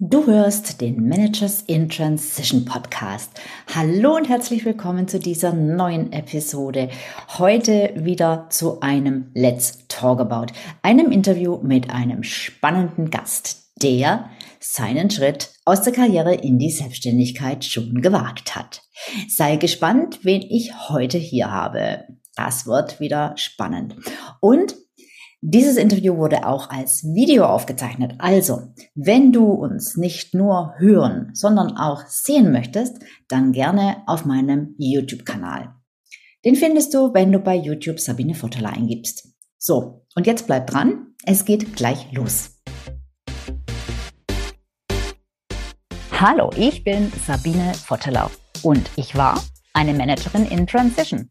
Du hörst den Managers in Transition Podcast. Hallo und herzlich willkommen zu dieser neuen Episode. Heute wieder zu einem Let's Talk About, einem Interview mit einem spannenden Gast, der seinen Schritt aus der Karriere in die Selbstständigkeit schon gewagt hat. Sei gespannt, wen ich heute hier habe. Das wird wieder spannend. Und dieses Interview wurde auch als Video aufgezeichnet. Also, wenn du uns nicht nur hören, sondern auch sehen möchtest, dann gerne auf meinem YouTube-Kanal. Den findest du, wenn du bei YouTube Sabine Votteler eingibst. So, und jetzt bleib dran. Es geht gleich los. Hallo, ich bin Sabine Vottelau und ich war eine Managerin in Transition.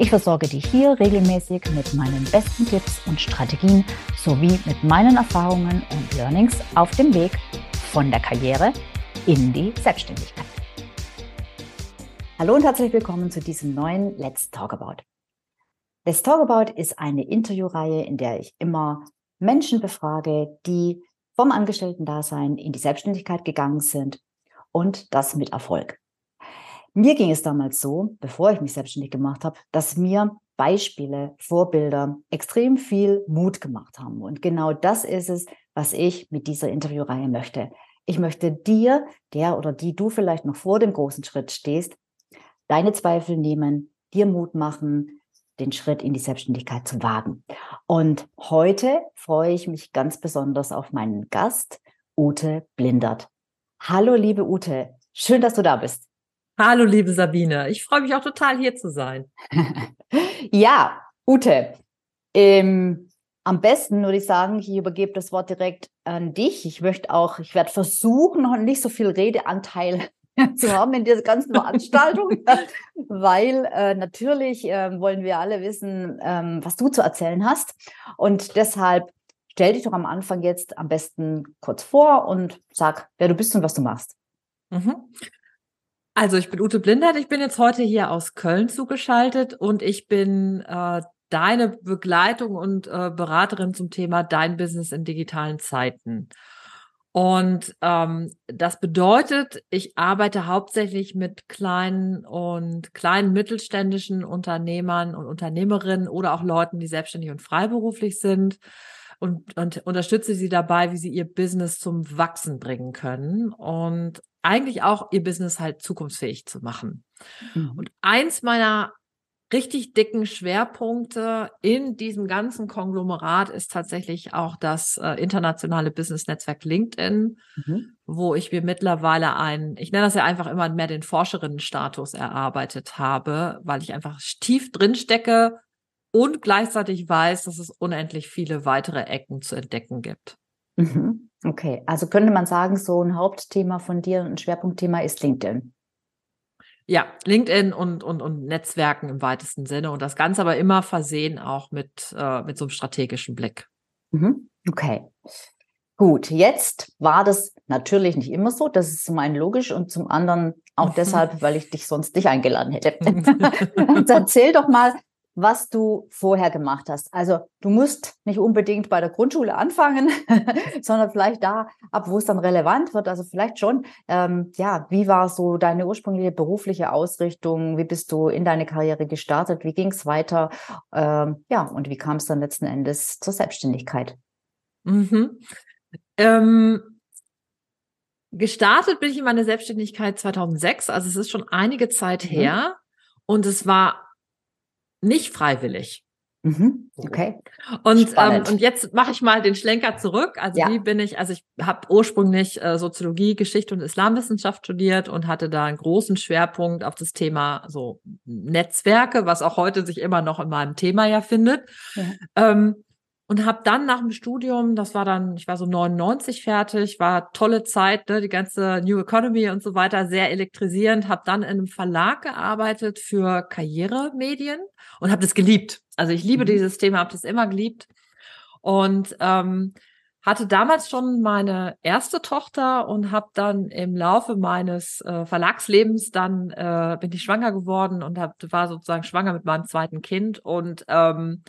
Ich versorge dich hier regelmäßig mit meinen besten Tipps und Strategien sowie mit meinen Erfahrungen und Learnings auf dem Weg von der Karriere in die Selbstständigkeit. Hallo und herzlich willkommen zu diesem neuen Let's Talk About. Let's Talk About ist eine Interviewreihe, in der ich immer Menschen befrage, die vom Angestellten-Dasein in die Selbstständigkeit gegangen sind und das mit Erfolg. Mir ging es damals so, bevor ich mich selbstständig gemacht habe, dass mir Beispiele, Vorbilder extrem viel Mut gemacht haben. Und genau das ist es, was ich mit dieser Interviewreihe möchte. Ich möchte dir, der oder die du vielleicht noch vor dem großen Schritt stehst, deine Zweifel nehmen, dir Mut machen, den Schritt in die Selbstständigkeit zu wagen. Und heute freue ich mich ganz besonders auf meinen Gast, Ute Blindert. Hallo, liebe Ute. Schön, dass du da bist. Hallo, liebe Sabine. Ich freue mich auch total, hier zu sein. ja, Ute. Ähm, am besten würde ich sagen, ich übergebe das Wort direkt an dich. Ich möchte auch, ich werde versuchen, noch nicht so viel Redeanteil zu haben in dieser ganzen Veranstaltung, weil äh, natürlich äh, wollen wir alle wissen, ähm, was du zu erzählen hast. Und deshalb stell dich doch am Anfang jetzt am besten kurz vor und sag, wer du bist und was du machst. Mhm. Also ich bin Ute Blindert, ich bin jetzt heute hier aus Köln zugeschaltet und ich bin äh, deine Begleitung und äh, Beraterin zum Thema Dein Business in digitalen Zeiten. Und ähm, das bedeutet, ich arbeite hauptsächlich mit kleinen und kleinen mittelständischen Unternehmern und Unternehmerinnen oder auch Leuten, die selbstständig und freiberuflich sind und, und unterstütze sie dabei, wie sie ihr Business zum Wachsen bringen können und eigentlich auch ihr Business halt zukunftsfähig zu machen. Mhm. Und eins meiner richtig dicken Schwerpunkte in diesem ganzen Konglomerat ist tatsächlich auch das äh, internationale Business-Netzwerk LinkedIn, mhm. wo ich mir mittlerweile einen, ich nenne das ja einfach immer mehr den Forscherinnenstatus erarbeitet habe, weil ich einfach tief drin stecke und gleichzeitig weiß, dass es unendlich viele weitere Ecken zu entdecken gibt. Mhm. Okay, also könnte man sagen, so ein Hauptthema von dir, ein Schwerpunktthema ist LinkedIn. Ja, LinkedIn und, und, und Netzwerken im weitesten Sinne und das Ganze aber immer versehen auch mit, äh, mit so einem strategischen Blick. Mhm. Okay. Gut, jetzt war das natürlich nicht immer so. Das ist zum einen logisch und zum anderen auch deshalb, weil ich dich sonst nicht eingeladen hätte. erzähl doch mal, was du vorher gemacht hast. Also du musst nicht unbedingt bei der Grundschule anfangen, sondern vielleicht da, ab wo es dann relevant wird. Also vielleicht schon, ähm, ja, wie war so deine ursprüngliche berufliche Ausrichtung? Wie bist du in deine Karriere gestartet? Wie ging es weiter? Ähm, ja, und wie kam es dann letzten Endes zur Selbstständigkeit? Mhm. Ähm Gestartet bin ich in meine Selbstständigkeit 2006, also es ist schon einige Zeit mhm. her. Und es war nicht freiwillig. Mhm, okay. Und, ähm, und jetzt mache ich mal den Schlenker zurück. Also ja. wie bin ich, also ich habe ursprünglich äh, Soziologie, Geschichte und Islamwissenschaft studiert und hatte da einen großen Schwerpunkt auf das Thema so Netzwerke, was auch heute sich immer noch in meinem Thema ja findet. Ja. Ähm, und habe dann nach dem Studium, das war dann, ich war so 99 fertig, war tolle Zeit, ne, die ganze New Economy und so weiter, sehr elektrisierend, habe dann in einem Verlag gearbeitet für Karrieremedien und habe das geliebt. Also ich liebe mhm. dieses Thema, habe das immer geliebt und ähm, hatte damals schon meine erste Tochter und habe dann im Laufe meines äh, Verlagslebens dann äh, bin ich schwanger geworden und hab, war sozusagen schwanger mit meinem zweiten Kind und ähm,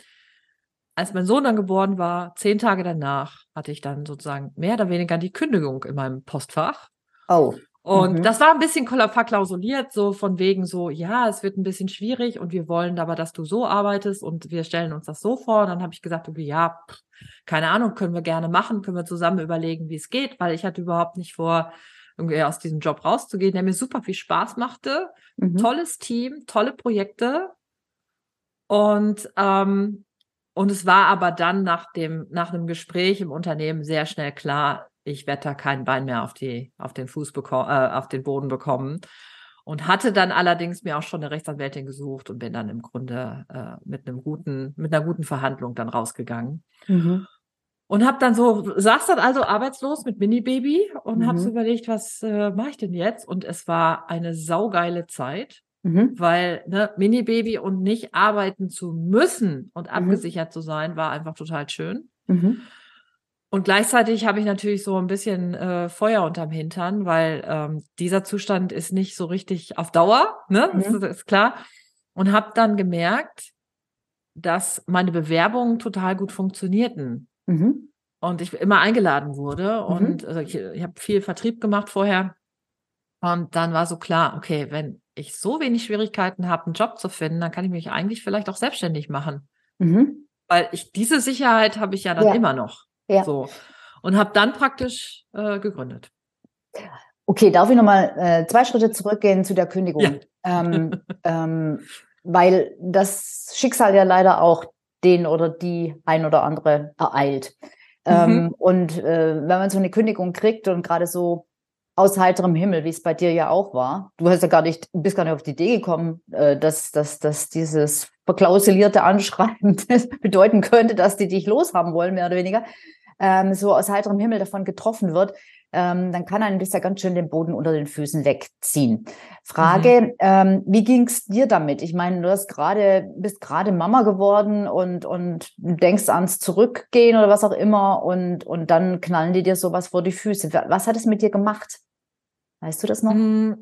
als mein Sohn dann geboren war, zehn Tage danach, hatte ich dann sozusagen mehr oder weniger die Kündigung in meinem Postfach. Oh. Und mhm. das war ein bisschen verklausuliert, so von wegen so, ja, es wird ein bisschen schwierig und wir wollen aber, dass du so arbeitest und wir stellen uns das so vor. Und dann habe ich gesagt, okay, ja, keine Ahnung, können wir gerne machen, können wir zusammen überlegen, wie es geht, weil ich hatte überhaupt nicht vor, irgendwie aus diesem Job rauszugehen, der mir super viel Spaß machte. Mhm. Tolles Team, tolle Projekte. Und ähm, und es war aber dann nach dem, nach einem Gespräch im Unternehmen sehr schnell klar, ich werde da kein Bein mehr auf die, auf den Fuß bekommen, äh, auf den Boden bekommen. Und hatte dann allerdings mir auch schon eine Rechtsanwältin gesucht und bin dann im Grunde äh, mit einem guten, mit einer guten Verhandlung dann rausgegangen. Mhm. Und habe dann so, saß dann also arbeitslos mit Mini-Baby und mhm. habe so überlegt, was äh, mache ich denn jetzt? Und es war eine saugeile Zeit. Mhm. Weil ne, Mini-Baby und nicht arbeiten zu müssen und mhm. abgesichert zu sein, war einfach total schön. Mhm. Und gleichzeitig habe ich natürlich so ein bisschen äh, Feuer unterm Hintern, weil ähm, dieser Zustand ist nicht so richtig auf Dauer, ne? Das, mhm. das ist klar. Und habe dann gemerkt, dass meine Bewerbungen total gut funktionierten. Mhm. Und ich immer eingeladen wurde. Mhm. Und also ich, ich habe viel Vertrieb gemacht vorher. Und dann war so klar, okay, wenn ich so wenig Schwierigkeiten habe, einen Job zu finden, dann kann ich mich eigentlich vielleicht auch selbstständig machen. Mhm. Weil ich diese Sicherheit habe ich ja dann ja. immer noch. Ja. So. Und habe dann praktisch äh, gegründet. Okay, darf ich nochmal äh, zwei Schritte zurückgehen zu der Kündigung? Ja. Ähm, ähm, weil das Schicksal ja leider auch den oder die ein oder andere ereilt. Mhm. Ähm, und äh, wenn man so eine Kündigung kriegt und gerade so aus heiterem Himmel, wie es bei dir ja auch war. Du hast ja gar nicht, bist gar nicht auf die Idee gekommen, äh, dass, dass, dass dieses verklausulierte Anschreiben bedeuten könnte, dass die dich loshaben wollen, mehr oder weniger, ähm, so aus heiterem Himmel davon getroffen wird. Ähm, dann kann einem das ja ganz schön den Boden unter den Füßen wegziehen. Frage, mhm. ähm, wie ging's dir damit? Ich meine, du hast gerade, bist gerade Mama geworden und, und denkst ans Zurückgehen oder was auch immer und, und dann knallen die dir sowas vor die Füße. Was hat es mit dir gemacht? Weißt du das noch? Mm,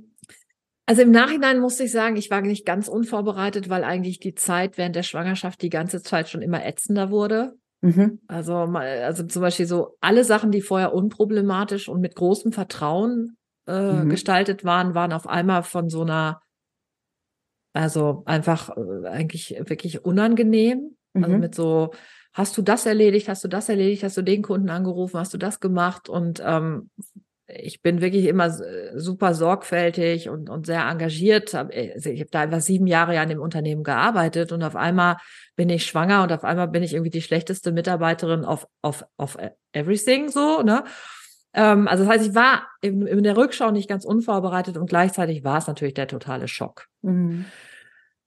also im Nachhinein musste ich sagen, ich war nicht ganz unvorbereitet, weil eigentlich die Zeit während der Schwangerschaft die ganze Zeit schon immer ätzender wurde. Mhm. Also, also zum Beispiel so alle Sachen, die vorher unproblematisch und mit großem Vertrauen äh, mhm. gestaltet waren, waren auf einmal von so einer, also einfach äh, eigentlich wirklich unangenehm. Also mhm. Also mit so, hast du das erledigt, hast du das erledigt, hast du den Kunden angerufen, hast du das gemacht und ähm, ich bin wirklich immer äh, super sorgfältig und, und sehr engagiert. Äh, also ich habe da einfach sieben Jahre ja an dem Unternehmen gearbeitet und auf einmal bin ich schwanger und auf einmal bin ich irgendwie die schlechteste Mitarbeiterin auf, auf, auf e, everything so, ne? Ähm, also das heißt, ich war in, in, der Rückschau nicht ganz unvorbereitet und gleichzeitig war es natürlich der totale Schock. Mhm.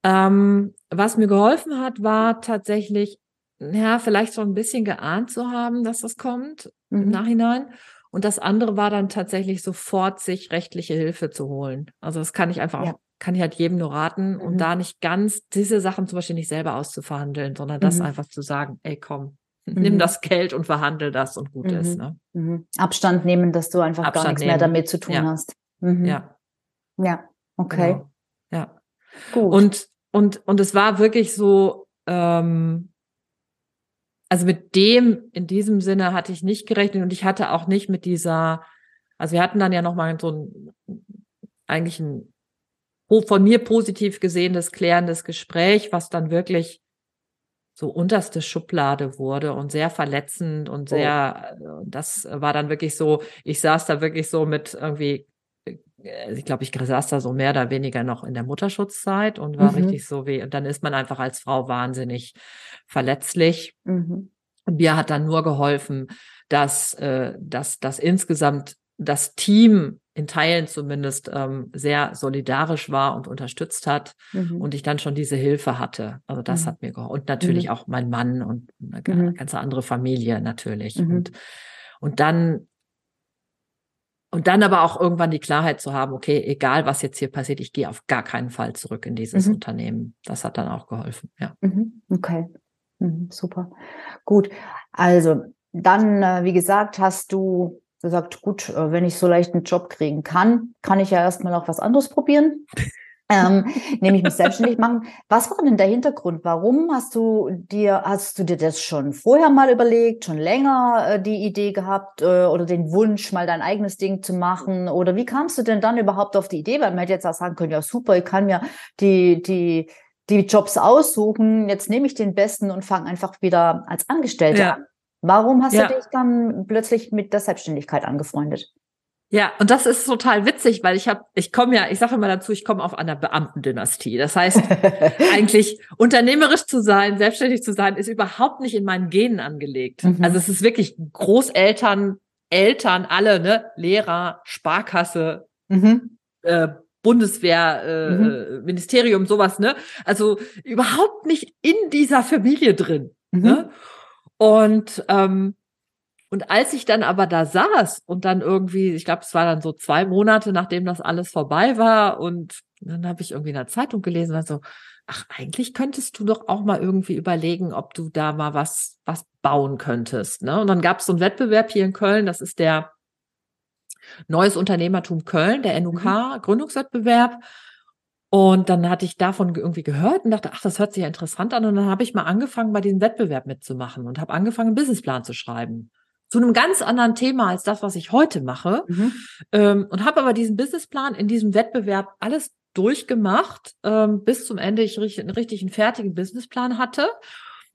Ähm, was mir geholfen hat, war tatsächlich, ja, vielleicht so ein bisschen geahnt zu haben, dass das kommt mhm. im Nachhinein und das andere war dann tatsächlich sofort, sich rechtliche Hilfe zu holen. Also das kann ich einfach ja. auch, kann ich halt jedem nur raten mhm. und da nicht ganz diese Sachen zum Beispiel nicht selber auszuverhandeln, sondern das mhm. einfach zu sagen, ey komm, mhm. nimm das Geld und verhandel das und gut ist. Mhm. Ne? Mhm. Abstand nehmen, dass du einfach Abstand gar nichts nehmen. mehr damit zu tun ja. hast. Mhm. Ja. Ja, okay. Genau. Ja. Gut. Und, und, und es war wirklich so, ähm, also mit dem in diesem Sinne hatte ich nicht gerechnet und ich hatte auch nicht mit dieser, also wir hatten dann ja nochmal so ein, eigentlich ein von mir positiv gesehenes, klärendes Gespräch, was dann wirklich so unterste Schublade wurde und sehr verletzend und oh. sehr, oh. das war dann wirklich so, ich saß da wirklich so mit irgendwie, ich glaube, ich saß da so mehr oder weniger noch in der Mutterschutzzeit und war mhm. richtig so wie, und dann ist man einfach als Frau wahnsinnig verletzlich. Mhm. Und mir hat dann nur geholfen, dass, äh, dass, dass insgesamt das Team in Teilen zumindest ähm, sehr solidarisch war und unterstützt hat mhm. und ich dann schon diese Hilfe hatte. Also das mhm. hat mir geholfen. Und natürlich mhm. auch mein Mann und eine mhm. ganze andere Familie natürlich. Mhm. Und, und dann und dann aber auch irgendwann die Klarheit zu haben, okay, egal was jetzt hier passiert, ich gehe auf gar keinen Fall zurück in dieses mhm. Unternehmen. Das hat dann auch geholfen, ja. Okay, super. Gut, also dann, äh, wie gesagt, hast du gesagt, gut, äh, wenn ich so leicht einen Job kriegen kann, kann ich ja erstmal auch was anderes probieren. ähm, nämlich mich selbstständig machen. Was war denn der Hintergrund? Warum hast du dir, hast du dir das schon vorher mal überlegt, schon länger äh, die Idee gehabt äh, oder den Wunsch, mal dein eigenes Ding zu machen? Oder wie kamst du denn dann überhaupt auf die Idee? Weil man hätte jetzt auch sagen können, ja super, ich kann mir die, die, die Jobs aussuchen, jetzt nehme ich den besten und fange einfach wieder als Angestellte ja. an. Warum hast ja. du dich dann plötzlich mit der Selbstständigkeit angefreundet? Ja, und das ist total witzig, weil ich habe, ich komme ja, ich sage immer dazu, ich komme auf einer Beamtendynastie. Das heißt, eigentlich unternehmerisch zu sein, selbstständig zu sein, ist überhaupt nicht in meinen Genen angelegt. Mhm. Also es ist wirklich Großeltern, Eltern, alle, ne, Lehrer, Sparkasse, mhm. äh, Bundeswehr, äh, mhm. Ministerium, sowas, ne? Also überhaupt nicht in dieser Familie drin. Mhm. Ne? Und ähm, und als ich dann aber da saß und dann irgendwie, ich glaube, es war dann so zwei Monate, nachdem das alles vorbei war, und dann habe ich irgendwie in der Zeitung gelesen, also, ach, eigentlich könntest du doch auch mal irgendwie überlegen, ob du da mal was, was bauen könntest. Ne? Und dann gab es so einen Wettbewerb hier in Köln, das ist der Neues Unternehmertum Köln, der NUK, mhm. Gründungswettbewerb. Und dann hatte ich davon irgendwie gehört und dachte, ach, das hört sich ja interessant an. Und dann habe ich mal angefangen, bei diesem Wettbewerb mitzumachen und habe angefangen, einen Businessplan zu schreiben. Zu einem ganz anderen Thema als das, was ich heute mache. Mhm. Ähm, und habe aber diesen Businessplan in diesem Wettbewerb alles durchgemacht, ähm, bis zum Ende ich richtig, einen richtigen fertigen Businessplan hatte.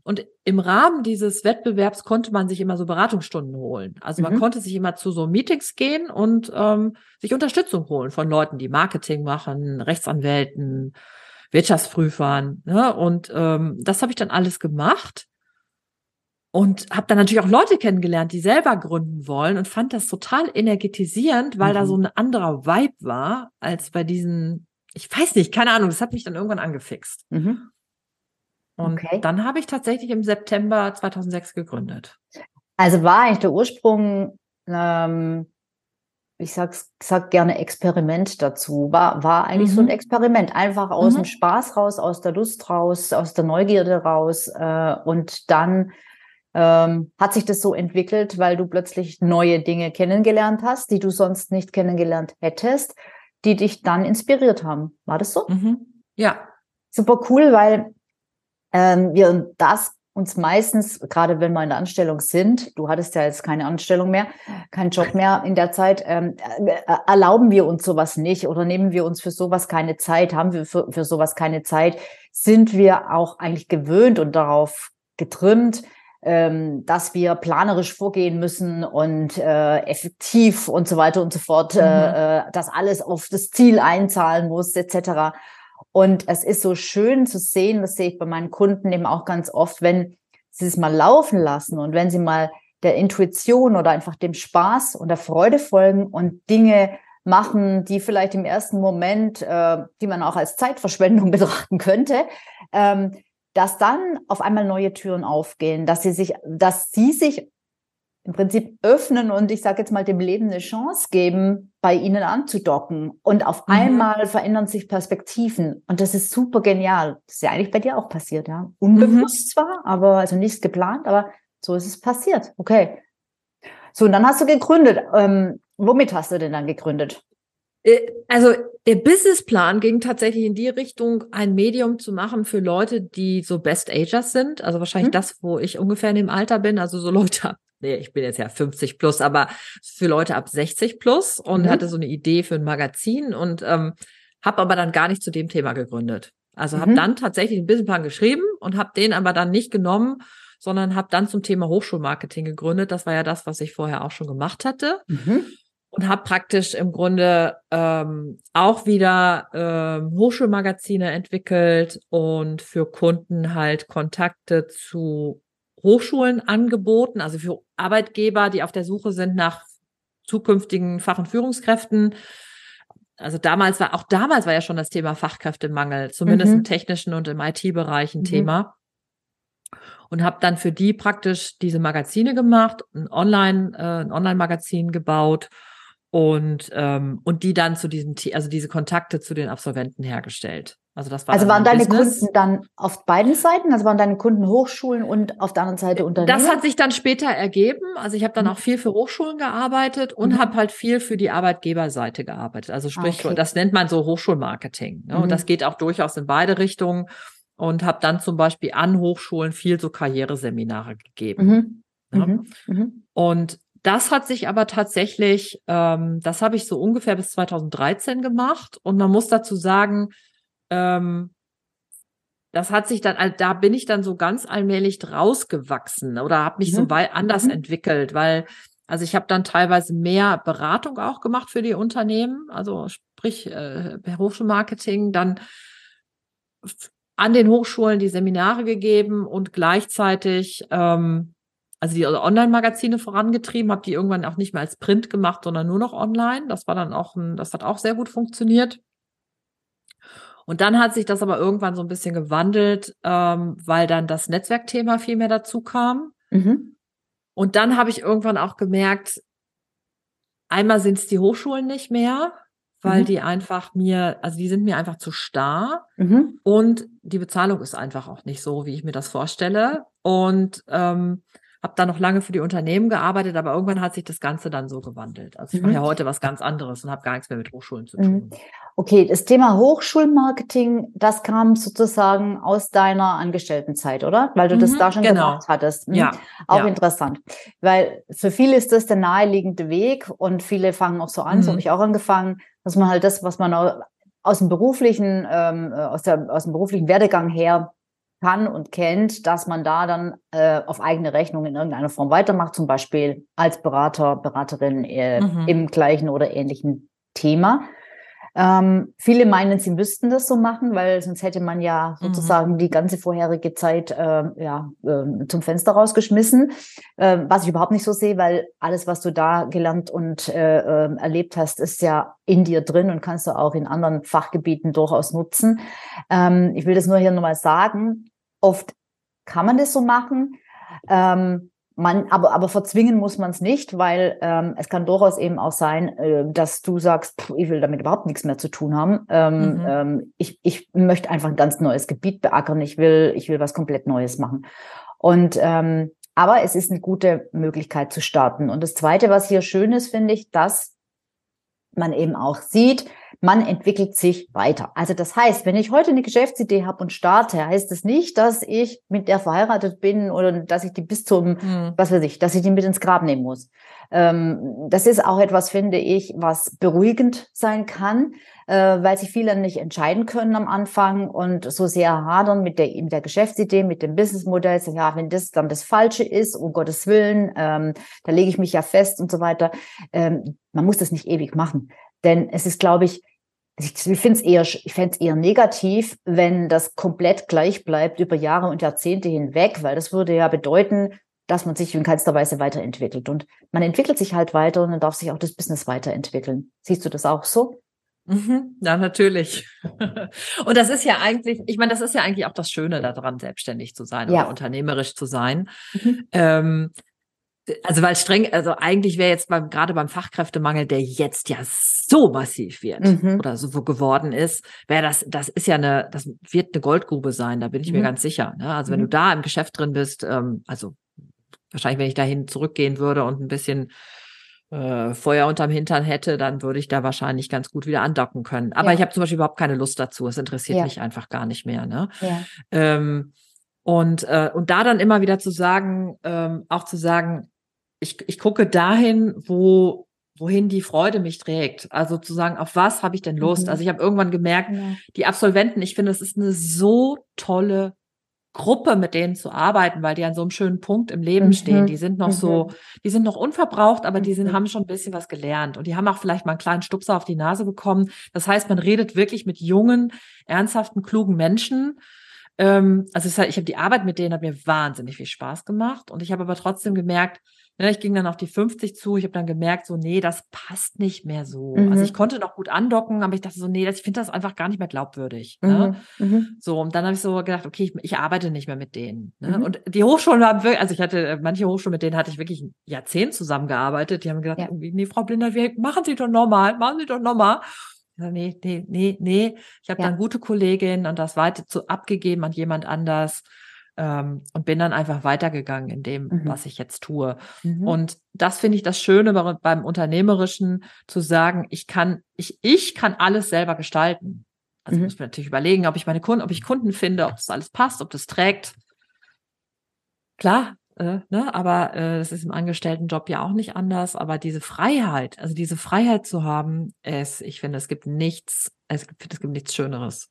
Und im Rahmen dieses Wettbewerbs konnte man sich immer so Beratungsstunden holen. Also man mhm. konnte sich immer zu so Meetings gehen und ähm, sich Unterstützung holen von Leuten, die Marketing machen, Rechtsanwälten, Wirtschaftsprüfern. Ne? Und ähm, das habe ich dann alles gemacht und habe dann natürlich auch Leute kennengelernt, die selber gründen wollen und fand das total energetisierend, weil mhm. da so ein anderer Vibe war als bei diesen, ich weiß nicht, keine Ahnung, das hat mich dann irgendwann angefixt. Mhm. Und okay. dann habe ich tatsächlich im September 2006 gegründet. Also war eigentlich der Ursprung, ähm, ich sag's, sag gerne Experiment dazu, war, war eigentlich mhm. so ein mhm. Experiment, einfach aus mhm. dem Spaß raus, aus der Lust raus, aus der Neugierde raus äh, und dann ähm, hat sich das so entwickelt, weil du plötzlich neue Dinge kennengelernt hast, die du sonst nicht kennengelernt hättest, die dich dann inspiriert haben. War das so? Mhm. Ja. Super cool, weil ähm, wir das uns meistens, gerade wenn wir in der Anstellung sind, du hattest ja jetzt keine Anstellung mehr, keinen Job mehr in der Zeit, ähm, äh, erlauben wir uns sowas nicht oder nehmen wir uns für sowas keine Zeit, haben wir für, für sowas keine Zeit, sind wir auch eigentlich gewöhnt und darauf getrimmt, dass wir planerisch vorgehen müssen und äh, effektiv und so weiter und so fort, mhm. äh, äh dass alles auf das Ziel einzahlen muss, etc. Und es ist so schön zu sehen, das sehe ich bei meinen Kunden eben auch ganz oft, wenn sie es mal laufen lassen und wenn sie mal der Intuition oder einfach dem Spaß und der Freude folgen und Dinge machen, die vielleicht im ersten Moment, äh, die man auch als Zeitverschwendung betrachten könnte, ähm, dass dann auf einmal neue Türen aufgehen, dass sie sich, dass sie sich im Prinzip öffnen und ich sage jetzt mal dem Leben eine Chance geben, bei ihnen anzudocken. Und auf mhm. einmal verändern sich Perspektiven. Und das ist super genial. Das ist ja eigentlich bei dir auch passiert, ja. Unbewusst mhm. zwar, aber also nicht geplant, aber so ist es passiert. Okay. So, und dann hast du gegründet. Ähm, womit hast du denn dann gegründet? Äh, also der Businessplan ging tatsächlich in die Richtung, ein Medium zu machen für Leute, die so Best Agers sind. Also wahrscheinlich mhm. das, wo ich ungefähr in dem Alter bin. Also so Leute ab, nee, ich bin jetzt ja 50 plus, aber für Leute ab 60 plus und mhm. hatte so eine Idee für ein Magazin und ähm, habe aber dann gar nicht zu dem Thema gegründet. Also mhm. habe dann tatsächlich einen Businessplan geschrieben und habe den aber dann nicht genommen, sondern habe dann zum Thema Hochschulmarketing gegründet. Das war ja das, was ich vorher auch schon gemacht hatte. Mhm und habe praktisch im Grunde ähm, auch wieder ähm, Hochschulmagazine entwickelt und für Kunden halt Kontakte zu Hochschulen angeboten, also für Arbeitgeber, die auf der Suche sind nach zukünftigen Fach- und Führungskräften. Also damals war, auch damals war ja schon das Thema Fachkräftemangel, zumindest mhm. im technischen und im IT-Bereich ein mhm. Thema. Und habe dann für die praktisch diese Magazine gemacht, ein Online, äh, ein Online-Magazin gebaut und, ähm, und die dann zu diesem, also diese Kontakte zu den Absolventen hergestellt. Also das war Also waren deine Business. Kunden dann auf beiden Seiten? Also waren deine Kunden Hochschulen und auf der anderen Seite Unternehmen? Das hat sich dann später ergeben. Also ich habe dann mhm. auch viel für Hochschulen gearbeitet und mhm. habe halt viel für die Arbeitgeberseite gearbeitet. Also sprich, okay. das nennt man so Hochschulmarketing. Ne? Mhm. Und das geht auch durchaus in beide Richtungen. Und habe dann zum Beispiel an Hochschulen viel so Karriereseminare gegeben. Mhm. Ja? Mhm. Mhm. Und das hat sich aber tatsächlich, ähm, das habe ich so ungefähr bis 2013 gemacht. Und man muss dazu sagen, ähm, das hat sich dann, da bin ich dann so ganz allmählich rausgewachsen oder habe mich mhm. so weit anders mhm. entwickelt, weil also ich habe dann teilweise mehr Beratung auch gemacht für die Unternehmen, also sprich äh, Hochschulmarketing, dann an den Hochschulen die Seminare gegeben und gleichzeitig ähm, also die Online-Magazine vorangetrieben, habe die irgendwann auch nicht mehr als Print gemacht, sondern nur noch online. Das war dann auch ein, das hat auch sehr gut funktioniert. Und dann hat sich das aber irgendwann so ein bisschen gewandelt, ähm, weil dann das Netzwerkthema viel mehr dazu kam. Mhm. Und dann habe ich irgendwann auch gemerkt, einmal sind es die Hochschulen nicht mehr, weil mhm. die einfach mir, also die sind mir einfach zu starr mhm. und die Bezahlung ist einfach auch nicht so, wie ich mir das vorstelle. Und ähm, habe dann noch lange für die Unternehmen gearbeitet, aber irgendwann hat sich das Ganze dann so gewandelt. Also ich mache ja mhm. heute was ganz anderes und habe gar nichts mehr mit Hochschulen zu mhm. tun. Okay, das Thema Hochschulmarketing, das kam sozusagen aus deiner Angestelltenzeit, oder? Weil du das mhm, da schon genau. gemacht hattest. Mhm. Ja. Auch ja. interessant. Weil für viele ist das der naheliegende Weg und viele fangen auch so an, mhm. so habe ich auch angefangen, dass man halt das, was man aus dem beruflichen, ähm, aus, der, aus dem beruflichen Werdegang her kann und kennt, dass man da dann äh, auf eigene Rechnung in irgendeiner Form weitermacht, zum Beispiel als Berater, Beraterin äh, mhm. im gleichen oder ähnlichen Thema. Ähm, viele meinen, sie müssten das so machen, weil sonst hätte man ja mhm. sozusagen mhm. die ganze vorherige Zeit äh, ja, äh, zum Fenster rausgeschmissen, äh, was ich überhaupt nicht so sehe, weil alles, was du da gelernt und äh, ähm, erlebt hast, ist ja in dir drin und kannst du auch in anderen Fachgebieten durchaus nutzen. Ähm, ich will das nur hier nochmal sagen. Oft kann man das so machen. Ähm, man, aber, aber verzwingen muss man es nicht, weil ähm, es kann durchaus eben auch sein, äh, dass du sagst, pff, ich will damit überhaupt nichts mehr zu tun haben. Ähm, mhm. ähm, ich, ich möchte einfach ein ganz neues Gebiet beackern. Ich will, ich will was komplett Neues machen. Und ähm, aber es ist eine gute Möglichkeit zu starten. Und das Zweite, was hier schön ist, finde ich, dass man eben auch sieht, man entwickelt sich weiter. Also das heißt, wenn ich heute eine Geschäftsidee habe und starte, heißt das nicht, dass ich mit der verheiratet bin oder dass ich die bis zum, mhm. was weiß ich, dass ich die mit ins Grab nehmen muss. Ähm, das ist auch etwas, finde ich, was beruhigend sein kann, äh, weil sich viele nicht entscheiden können am Anfang und so sehr hadern mit der, mit der Geschäftsidee, mit dem Businessmodell, sagen, ja, wenn das dann das Falsche ist, um Gottes Willen, ähm, da lege ich mich ja fest und so weiter. Ähm, man muss das nicht ewig machen. Denn es ist, glaube ich, ich finde es eher, ich fände es eher negativ, wenn das komplett gleich bleibt über Jahre und Jahrzehnte hinweg, weil das würde ja bedeuten, dass man sich in keinster Weise weiterentwickelt. Und man entwickelt sich halt weiter und dann darf sich auch das Business weiterentwickeln. Siehst du das auch so? Mhm, ja, natürlich. Und das ist ja eigentlich, ich meine, das ist ja eigentlich auch das Schöne daran, selbstständig zu sein ja. oder unternehmerisch zu sein. Mhm. Ähm, also weil streng, also eigentlich wäre jetzt beim, gerade beim Fachkräftemangel, der jetzt ja so massiv wird mhm. oder so geworden ist, wäre das, das ist ja eine, das wird eine Goldgrube sein, da bin ich mhm. mir ganz sicher. Ne? Also wenn du mhm. da im Geschäft drin bist, ähm, also wahrscheinlich, wenn ich dahin zurückgehen würde und ein bisschen äh, Feuer unterm Hintern hätte, dann würde ich da wahrscheinlich ganz gut wieder andocken können. Aber ja. ich habe zum Beispiel überhaupt keine Lust dazu. Es interessiert ja. mich einfach gar nicht mehr. Ne? Ja. Ähm, und, äh, und da dann immer wieder zu sagen, ähm, auch zu sagen, ich, ich gucke dahin, wo, wohin die Freude mich trägt. Also zu sagen, auf was habe ich denn Lust? Mhm. Also ich habe irgendwann gemerkt, ja. die Absolventen, ich finde, es ist eine so tolle Gruppe, mit denen zu arbeiten, weil die an so einem schönen Punkt im Leben mhm. stehen. Die sind noch mhm. so, die sind noch unverbraucht, aber die sind, mhm. haben schon ein bisschen was gelernt und die haben auch vielleicht mal einen kleinen Stupser auf die Nase bekommen. Das heißt, man redet wirklich mit jungen, ernsthaften, klugen Menschen. Ähm, also ich habe die Arbeit mit denen hat mir wahnsinnig viel Spaß gemacht und ich habe aber trotzdem gemerkt, Ja, ich ging dann auf die 50 zu. Ich habe dann gemerkt, so, nee, das passt nicht mehr so. Mhm. Also ich konnte noch gut andocken, aber ich dachte so, nee, ich finde das einfach gar nicht mehr glaubwürdig. Ne? Mhm. mhm. So, und dann habe ich so gedacht, okay, ich, ich, arbeite nicht mehr mit denen. Ne? Mhm. Und die Hochschulen haben wirklich, also ich hatte, manche Hochschulen, mit denen hatte ich wirklich ein Jahrzehnt zusammengearbeitet. Die haben gesagt, ja. nee, Frau Blinder, wir machen Sie doch normal, machen Sie doch normal. Nee, nee, nee, nee. Ich habe ja. dann gute Kollegin und das weiter zu abgegeben an jemand anders ähm, und bin dann einfach weitergegangen in dem, mhm. was ich jetzt tue. Mhm. Und das finde ich das Schöne beim Unternehmerischen, zu sagen, ich kann, ich, ich kann alles selber gestalten. Also mhm. muss man natürlich überlegen, ob ich meine Kunden, ob ich Kunden finde, ob das alles passt, ob das trägt. Klar, äh, ne, aber äh, das ist im Angestelltenjob ja auch nicht anders. Aber diese Freiheit, also diese Freiheit zu haben, ist, ich finde, es gibt nichts, es gibt, es gibt nichts Schöneres.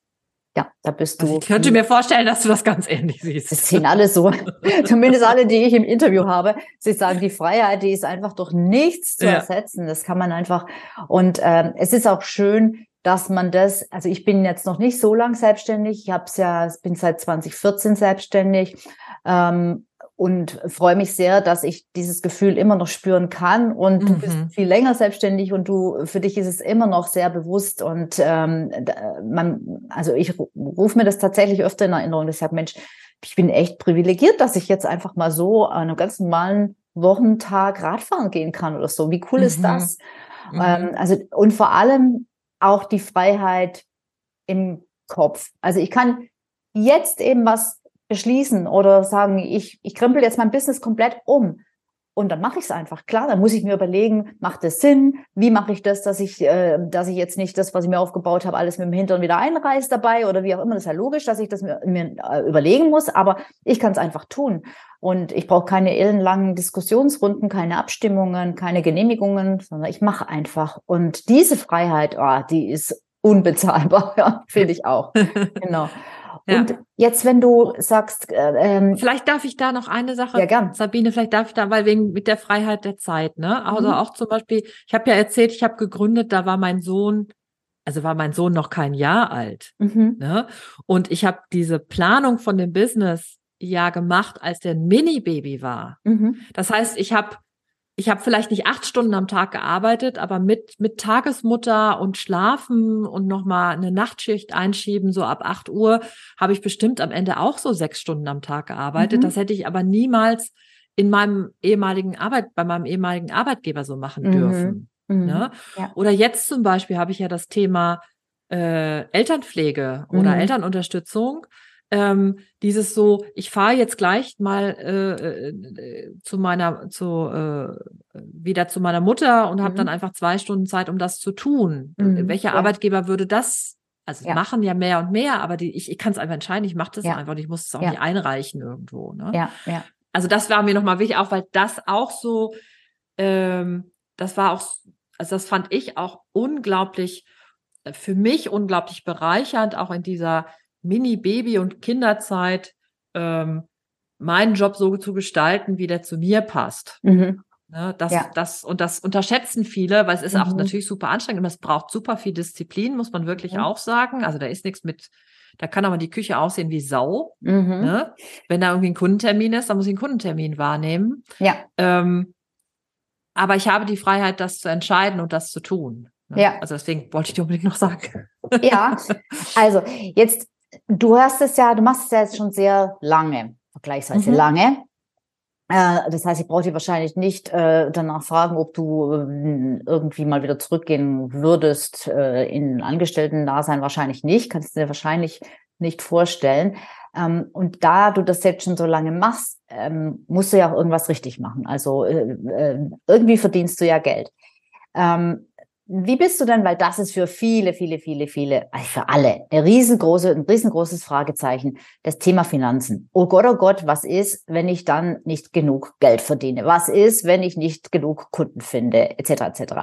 Ja, da bist du. Also ich könnte mir vorstellen, dass du das ganz ähnlich siehst. Das sehen alle so. Zumindest alle, die ich im Interview habe. Sie sagen, die Freiheit, die ist einfach durch nichts zu ja. ersetzen. Das kann man einfach. Und ähm, es ist auch schön, dass man das, also ich bin jetzt noch nicht so lang selbstständig. Ich habe es ja, bin seit 2014 selbstständig. Ähm, und freue mich sehr, dass ich dieses Gefühl immer noch spüren kann. Und mhm. du bist mhm. viel länger selbstständig und du für dich ist es immer noch sehr bewusst. Und ähm, man, also ich rufe mir das tatsächlich öfter in Erinnerung. Sage, Mensch, ich bin echt privilegiert, dass ich jetzt einfach mal so an einem ganz normalen Wochentag Radfahren gehen kann oder so. Wie cool mhm. ist das? Mhm. Ähm, also und vor allem auch die Freiheit im Kopf. Also ich kann jetzt eben was beschließen oder sagen, ich, ich krempel jetzt mein Business komplett um. Und dann mache ich es einfach. Klar, dann muss ich mir überlegen, macht das Sinn? Wie mache ich das, dass ich, äh, dass ich jetzt nicht das, was ich mir aufgebaut habe, alles mit dem Hintern wieder einreiß dabei oder wie auch immer. Das ist ja logisch, dass ich das mir, mir äh, überlegen muss, aber ich kann es einfach tun. Und ich brauche keine ellenlangen Diskussionsrunden, keine Abstimmungen, keine Genehmigungen, sondern ich mache einfach. Und diese Freiheit, oh, die ist unbezahlbar, ja, finde ich auch. genau. Ja. Und jetzt, wenn du sagst, äh, ähm, vielleicht darf ich da noch eine Sache, ja, gern. Sabine, vielleicht darf ich da, weil wegen mit der Freiheit der Zeit, ne? Also mhm. auch zum Beispiel, ich habe ja erzählt, ich habe gegründet, da war mein Sohn, also war mein Sohn noch kein Jahr alt, mhm. ne? Und ich habe diese Planung von dem Business ja gemacht, als der ein Mini-Baby war. Mhm. Das heißt, ich habe ich habe vielleicht nicht acht Stunden am Tag gearbeitet, aber mit, mit Tagesmutter und Schlafen und nochmal eine Nachtschicht einschieben, so ab acht Uhr, habe ich bestimmt am Ende auch so sechs Stunden am Tag gearbeitet. Mhm. Das hätte ich aber niemals in meinem ehemaligen Arbeit, bei meinem ehemaligen Arbeitgeber so machen mhm. dürfen. Mhm. Ne? Ja. Oder jetzt zum Beispiel habe ich ja das Thema äh, Elternpflege oder mhm. Elternunterstützung ähm, dieses so, ich fahre jetzt gleich mal äh, äh, zu meiner, zu äh, wieder zu meiner Mutter und habe mhm. dann einfach zwei Stunden Zeit, um das zu tun. Mhm. Welcher ja. Arbeitgeber würde das? Also ja. machen ja mehr und mehr, aber die, ich, ich kann es einfach entscheiden, ich mache das ja. einfach und ich muss es auch nicht einreichen irgendwo. Ne? Ja, ja. Also das war mir nochmal wichtig, auch weil das auch so, ähm, das war auch, also das fand ich auch unglaublich, äh, für mich unglaublich bereichernd, auch in dieser Mini-Baby- und Kinderzeit ähm, meinen Job so zu gestalten, wie der zu mir passt. Mhm. Ne, das, ja. das, und das unterschätzen viele, weil es ist mhm. auch natürlich super anstrengend und es braucht super viel Disziplin, muss man wirklich mhm. auch sagen. Also da ist nichts mit, da kann aber die Küche aussehen wie Sau. Mhm. Ne? Wenn da irgendwie ein Kundentermin ist, dann muss ich einen Kundentermin wahrnehmen. Ja. Ähm, aber ich habe die Freiheit, das zu entscheiden und das zu tun. Ne? Ja. Also deswegen wollte ich dir unbedingt noch sagen. Ja, also jetzt du hast es ja, du machst es ja jetzt schon sehr lange, vergleichsweise mhm. lange. Äh, das heißt, ich brauche dich wahrscheinlich nicht äh, danach fragen, ob du äh, irgendwie mal wieder zurückgehen würdest äh, in Angestellten-Dasein. Wahrscheinlich nicht, kannst du dir wahrscheinlich nicht vorstellen. Ähm, und da du das jetzt schon so lange machst, ähm, musst du ja auch irgendwas richtig machen. Also irgendwie verdienst du ja Geld. Ähm, wie bist du denn, weil das ist für viele, viele, viele, viele, also für alle, eine riesengroße, ein riesengroßes Fragezeichen, das Thema Finanzen. Oh Gott, oh Gott, was ist, wenn ich dann nicht genug Geld verdiene? Was ist, wenn ich nicht genug Kunden finde, etc., etc.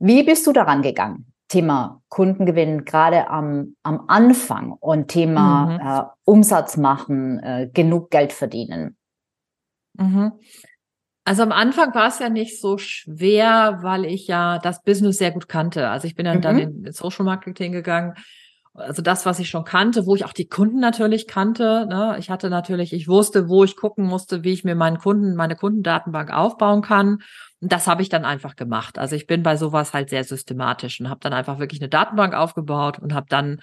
Wie bist du daran gegangen? Thema Kundengewinn gerade am, am Anfang und Thema mhm. äh, Umsatz machen, äh, genug Geld verdienen. Mhm. Also am Anfang war es ja nicht so schwer, weil ich ja das Business sehr gut kannte. Also ich bin dann, mhm. dann in Social Marketing gegangen also das, was ich schon kannte, wo ich auch die Kunden natürlich kannte. Ne? Ich hatte natürlich, ich wusste, wo ich gucken musste, wie ich mir meinen Kunden, meine Kundendatenbank aufbauen kann. Und das habe ich dann einfach gemacht. Also ich bin bei sowas halt sehr systematisch und habe dann einfach wirklich eine Datenbank aufgebaut und habe dann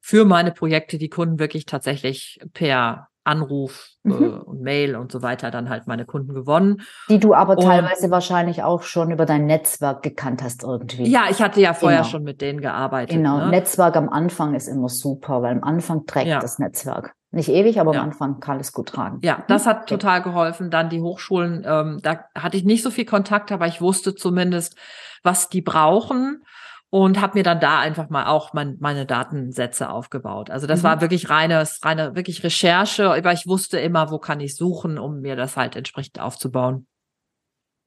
für meine Projekte die Kunden wirklich tatsächlich per Anruf äh, mhm. äh, und Mail und so weiter dann halt meine Kunden gewonnen. Die du aber und, teilweise wahrscheinlich auch schon über dein Netzwerk gekannt hast irgendwie. Ja, ich hatte ja vorher genau. schon mit denen gearbeitet. Genau, ne? Netzwerk am Anfang ist immer super, weil am Anfang trägt ja. das Netzwerk. Nicht ewig, aber ja. am Anfang kann es gut tragen. Ja, das hat okay. total geholfen. Dann die Hochschulen, ähm, da hatte ich nicht so viel Kontakt, aber ich wusste zumindest, was die brauchen und habe mir dann da einfach mal auch mein, meine Datensätze aufgebaut. Also das mhm. war wirklich reines, reine, wirklich Recherche, aber ich wusste immer, wo kann ich suchen, um mir das halt entsprechend aufzubauen.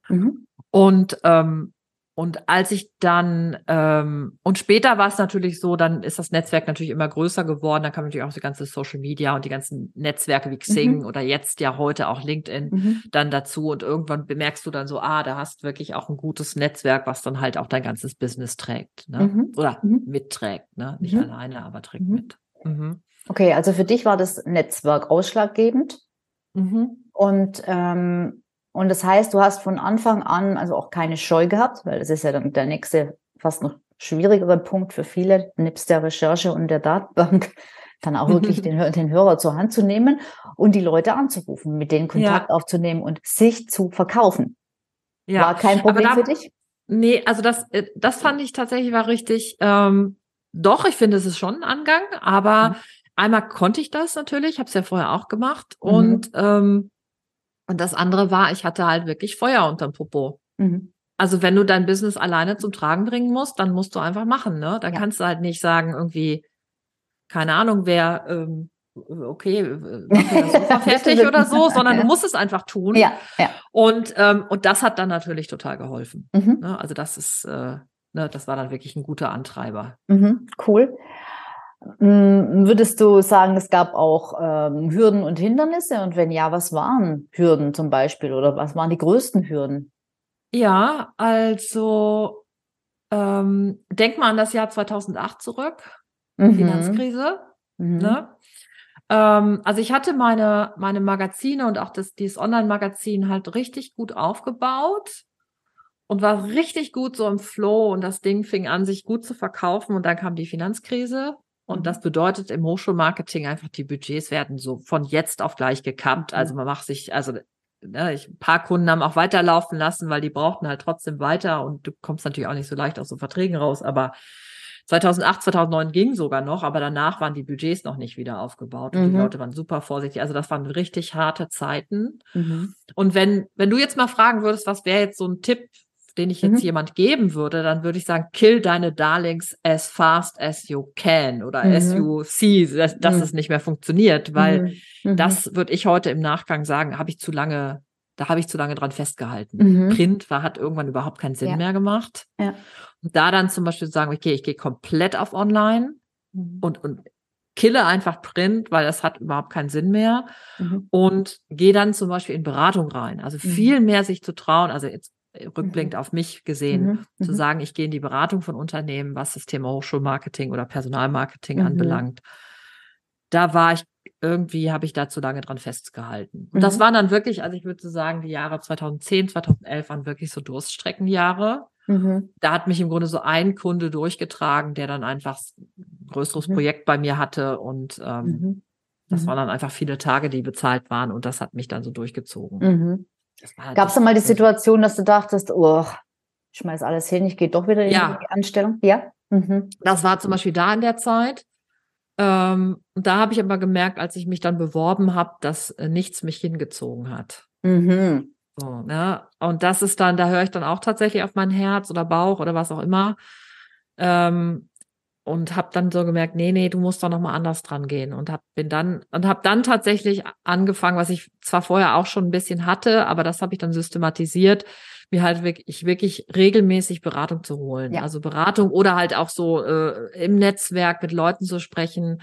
Mhm. Und ähm, und als ich dann, ähm, und später war es natürlich so, dann ist das Netzwerk natürlich immer größer geworden. Dann kam natürlich auch die ganze Social Media und die ganzen Netzwerke wie Xing mhm. oder jetzt ja heute auch LinkedIn mhm. dann dazu. Und irgendwann bemerkst du dann so, ah, da hast wirklich auch ein gutes Netzwerk, was dann halt auch dein ganzes Business trägt. Ne? Mhm. Oder mhm. mitträgt, ne? Nicht mhm. alleine, aber trägt mhm. mit. Okay, also für dich war das Netzwerk ausschlaggebend. Und ähm, und das heißt, du hast von Anfang an also auch keine Scheu gehabt, weil das ist ja dann der nächste, fast noch schwierigere Punkt für viele, nebst der Recherche und der Datenbank, dann auch wirklich den, den Hörer zur Hand zu nehmen und die Leute anzurufen, mit denen Kontakt ja. aufzunehmen und sich zu verkaufen. Ja. War kein Problem da, für dich? Nee, also das, äh, das fand ich tatsächlich war richtig. Ähm, doch, ich finde, es ist schon ein Angang, aber mhm. einmal konnte ich das natürlich, habe es ja vorher auch gemacht mhm. und ähm, und das andere war, ich hatte halt wirklich Feuer unterm Popo. Mhm. Also wenn du dein Business alleine zum Tragen bringen musst, dann musst du einfach machen, ne? Dann ja. kannst du halt nicht sagen, irgendwie, keine Ahnung, wer, ähm, okay, das Sofa fertig oder so, sondern du musst es einfach tun. Ja, ja. Und, ähm, und das hat dann natürlich total geholfen. Mhm. Ne? Also das ist, äh, ne, das war dann wirklich ein guter Antreiber. Mhm, cool. Hm, würdest du sagen, es gab auch ähm, Hürden und Hindernisse? Und wenn ja, was waren Hürden zum Beispiel oder was waren die größten Hürden? Ja, also ähm, denk mal an das Jahr 2008 zurück, mhm. Finanzkrise. Mhm. Ne? Ähm, also ich hatte meine, meine Magazine und auch das, dieses Online-Magazin halt richtig gut aufgebaut und war richtig gut so im Flow und das Ding fing an, sich gut zu verkaufen und dann kam die Finanzkrise und das bedeutet im Hochschulmarketing einfach, die Budgets werden so von jetzt auf gleich gekappt. Also man macht sich, also ne, ich, ein paar Kunden haben auch weiterlaufen lassen, weil die brauchten halt trotzdem weiter und du kommst natürlich auch nicht so leicht aus so Verträgen raus. Aber 2008, 2009 ging sogar noch, aber danach waren die Budgets noch nicht wieder aufgebaut und mhm. die Leute waren super vorsichtig. Also das waren richtig harte Zeiten. Mhm. Und wenn, wenn du jetzt mal fragen würdest, was wäre jetzt so ein Tipp den ich jetzt mhm. jemand geben würde, dann würde ich sagen, kill deine Darlings as fast as you can oder mhm. as you see, dass, dass mhm. es nicht mehr funktioniert, weil mhm. Mhm. das würde ich heute im Nachgang sagen, habe ich zu lange, da habe ich zu lange dran festgehalten. Mhm. Print war, hat irgendwann überhaupt keinen Sinn ja. mehr gemacht. Ja. Und da dann zum Beispiel zu sagen, okay, ich gehe komplett auf online und, und kille einfach Print, weil das hat überhaupt keinen Sinn mehr. Mhm. Und gehe dann zum Beispiel in Beratung rein. Also viel mehr sich zu trauen. Also jetzt rückblickend mhm. auf mich gesehen, mhm. zu mhm. sagen, ich gehe in die Beratung von Unternehmen, was das Thema Hochschulmarketing oder Personalmarketing mhm. anbelangt. Da war ich irgendwie, habe ich da zu lange dran festgehalten. Und das mhm. waren dann wirklich, also ich würde sagen, die Jahre 2010, 2011 waren wirklich so Durststreckenjahre. Mhm. Da hat mich im Grunde so ein Kunde durchgetragen, der dann einfach ein größeres Projekt bei mir hatte und ähm, das waren dann einfach viele Tage, die bezahlt waren und das hat mich dann so durchgezogen. Gab es da mal die Situation, dass du dachtest, oh, ich schmeiß alles hin, ich gehe doch wieder in ja. die Anstellung? Ja. Mhm. Das war zum Beispiel da in der Zeit. Ähm, da habe ich aber gemerkt, als ich mich dann beworben habe, dass äh, nichts mich hingezogen hat. Mhm. So, ne? Und das ist dann, da höre ich dann auch tatsächlich auf mein Herz oder Bauch oder was auch immer. Ähm, und habe dann so gemerkt, nee, nee, du musst doch noch mal anders dran gehen und hab bin dann und habe dann tatsächlich angefangen, was ich zwar vorher auch schon ein bisschen hatte, aber das habe ich dann systematisiert, mir halt wirklich wirklich regelmäßig Beratung zu holen. Ja. Also Beratung oder halt auch so äh, im Netzwerk mit Leuten zu sprechen,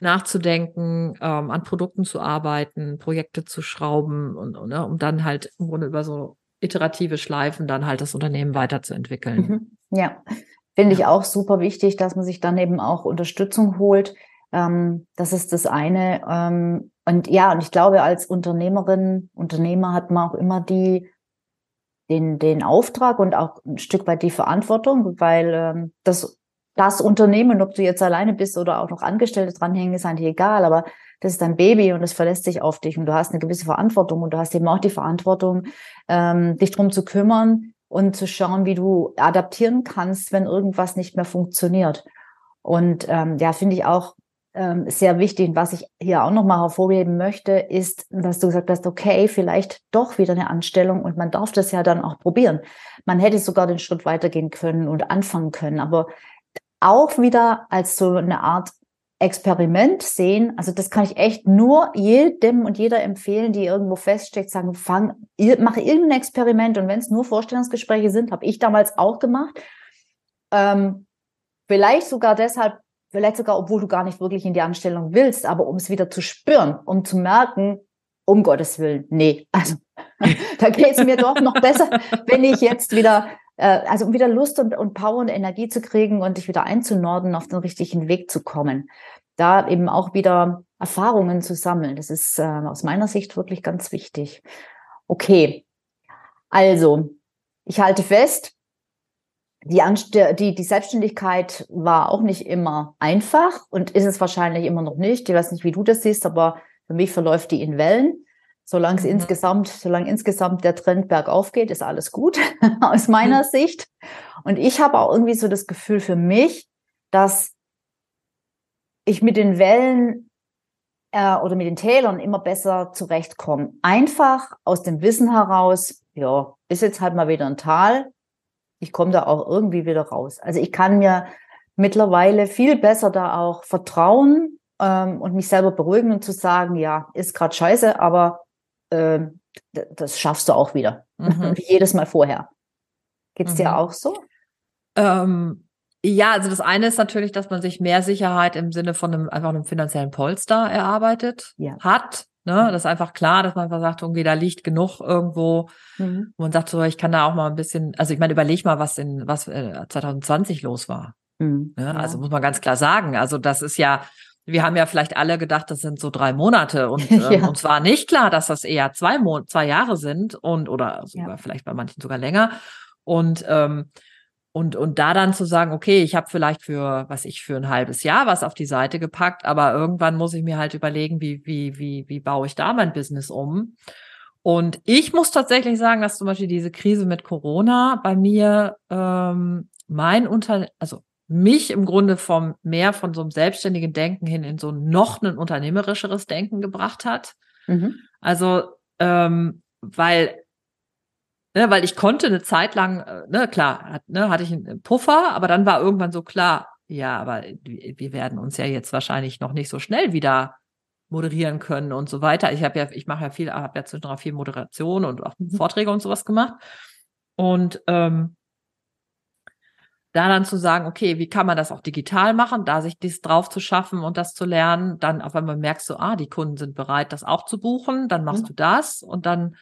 nachzudenken, ähm, an Produkten zu arbeiten, Projekte zu schrauben und, und ne, um dann halt im Grunde über so iterative Schleifen dann halt das Unternehmen weiterzuentwickeln. Mhm. Ja. Finde ich auch super wichtig, dass man sich dann eben auch Unterstützung holt. Ähm, das ist das eine. Ähm, und ja, und ich glaube, als Unternehmerin, Unternehmer hat man auch immer die, den, den Auftrag und auch ein Stück weit die Verantwortung, weil ähm, das, das Unternehmen, ob du jetzt alleine bist oder auch noch Angestellte dranhängen, ist eigentlich egal, aber das ist dein Baby und es verlässt sich auf dich und du hast eine gewisse Verantwortung und du hast eben auch die Verantwortung, ähm, dich drum zu kümmern und zu schauen, wie du adaptieren kannst, wenn irgendwas nicht mehr funktioniert. Und ähm, ja, finde ich auch ähm, sehr wichtig. Und was ich hier auch nochmal hervorheben möchte, ist, dass du gesagt hast, okay, vielleicht doch wieder eine Anstellung und man darf das ja dann auch probieren. Man hätte sogar den Schritt weitergehen können und anfangen können, aber auch wieder als so eine Art Experiment sehen. Also das kann ich echt nur jedem und jeder empfehlen, die irgendwo feststeckt, sagen, fang, mach irgendein Experiment und wenn es nur Vorstellungsgespräche sind, habe ich damals auch gemacht. Ähm, vielleicht sogar deshalb, vielleicht sogar, obwohl du gar nicht wirklich in die Anstellung willst, aber um es wieder zu spüren, um zu merken, um Gottes Willen, nee, also da geht es mir doch noch besser, wenn ich jetzt wieder, also um wieder Lust und, und Power und Energie zu kriegen und dich wieder einzunorden, auf den richtigen Weg zu kommen. Da eben auch wieder Erfahrungen zu sammeln. Das ist äh, aus meiner Sicht wirklich ganz wichtig. Okay, also ich halte fest, die, die, die Selbstständigkeit war auch nicht immer einfach und ist es wahrscheinlich immer noch nicht. Ich weiß nicht, wie du das siehst, aber für mich verläuft die in Wellen. Solange es mhm. insgesamt, solange insgesamt der Trend bergauf geht, ist alles gut aus meiner mhm. Sicht. Und ich habe auch irgendwie so das Gefühl für mich, dass ich mit den Wellen äh, oder mit den Tälern immer besser zurechtkomme. Einfach aus dem Wissen heraus, ja, ist jetzt halt mal wieder ein Tal, ich komme da auch irgendwie wieder raus. Also ich kann mir mittlerweile viel besser da auch vertrauen ähm, und mich selber beruhigen und zu sagen, ja, ist gerade scheiße, aber äh, das schaffst du auch wieder. Mhm. Wie jedes Mal vorher. Geht's mhm. dir auch so? Ähm, ja, also das eine ist natürlich, dass man sich mehr Sicherheit im Sinne von einem einfach einem finanziellen Polster erarbeitet ja. hat. Ne? Das ist einfach klar, dass man einfach sagt, irgendwie da liegt genug irgendwo. Mhm. Und man sagt so, ich kann da auch mal ein bisschen, also ich meine, überleg mal, was in was äh, 2020 los war. Mhm. Ne? Ja. Also muss man ganz klar sagen. Also das ist ja, wir haben ja vielleicht alle gedacht, das sind so drei Monate und ähm, ja. uns war nicht klar, dass das eher zwei Mon zwei Jahre sind und oder sogar ja. vielleicht bei manchen sogar länger. Und ähm, und, und da dann zu sagen, okay, ich habe vielleicht für, was ich, für ein halbes Jahr was auf die Seite gepackt, aber irgendwann muss ich mir halt überlegen, wie, wie, wie, wie baue ich da mein Business um? Und ich muss tatsächlich sagen, dass zum Beispiel diese Krise mit Corona bei mir ähm, mein Unter, also mich im Grunde vom mehr von so einem selbstständigen Denken hin in so noch ein unternehmerischeres Denken gebracht hat. Mhm. Also ähm, weil Ne, weil ich konnte eine Zeit lang, äh, ne, klar, hat, ne, hatte ich einen Puffer, aber dann war irgendwann so klar, ja, aber wir werden uns ja jetzt wahrscheinlich noch nicht so schnell wieder moderieren können und so weiter. Ich habe ja, ich mache ja viel, habe ja zwischendurch viel Moderation und auch mhm. Vorträge und sowas gemacht. Und ähm, da dann zu sagen, okay, wie kann man das auch digital machen, da sich dies drauf zu schaffen und das zu lernen, dann auf einmal merkst du, ah, die Kunden sind bereit, das auch zu buchen, dann machst mhm. du das und dann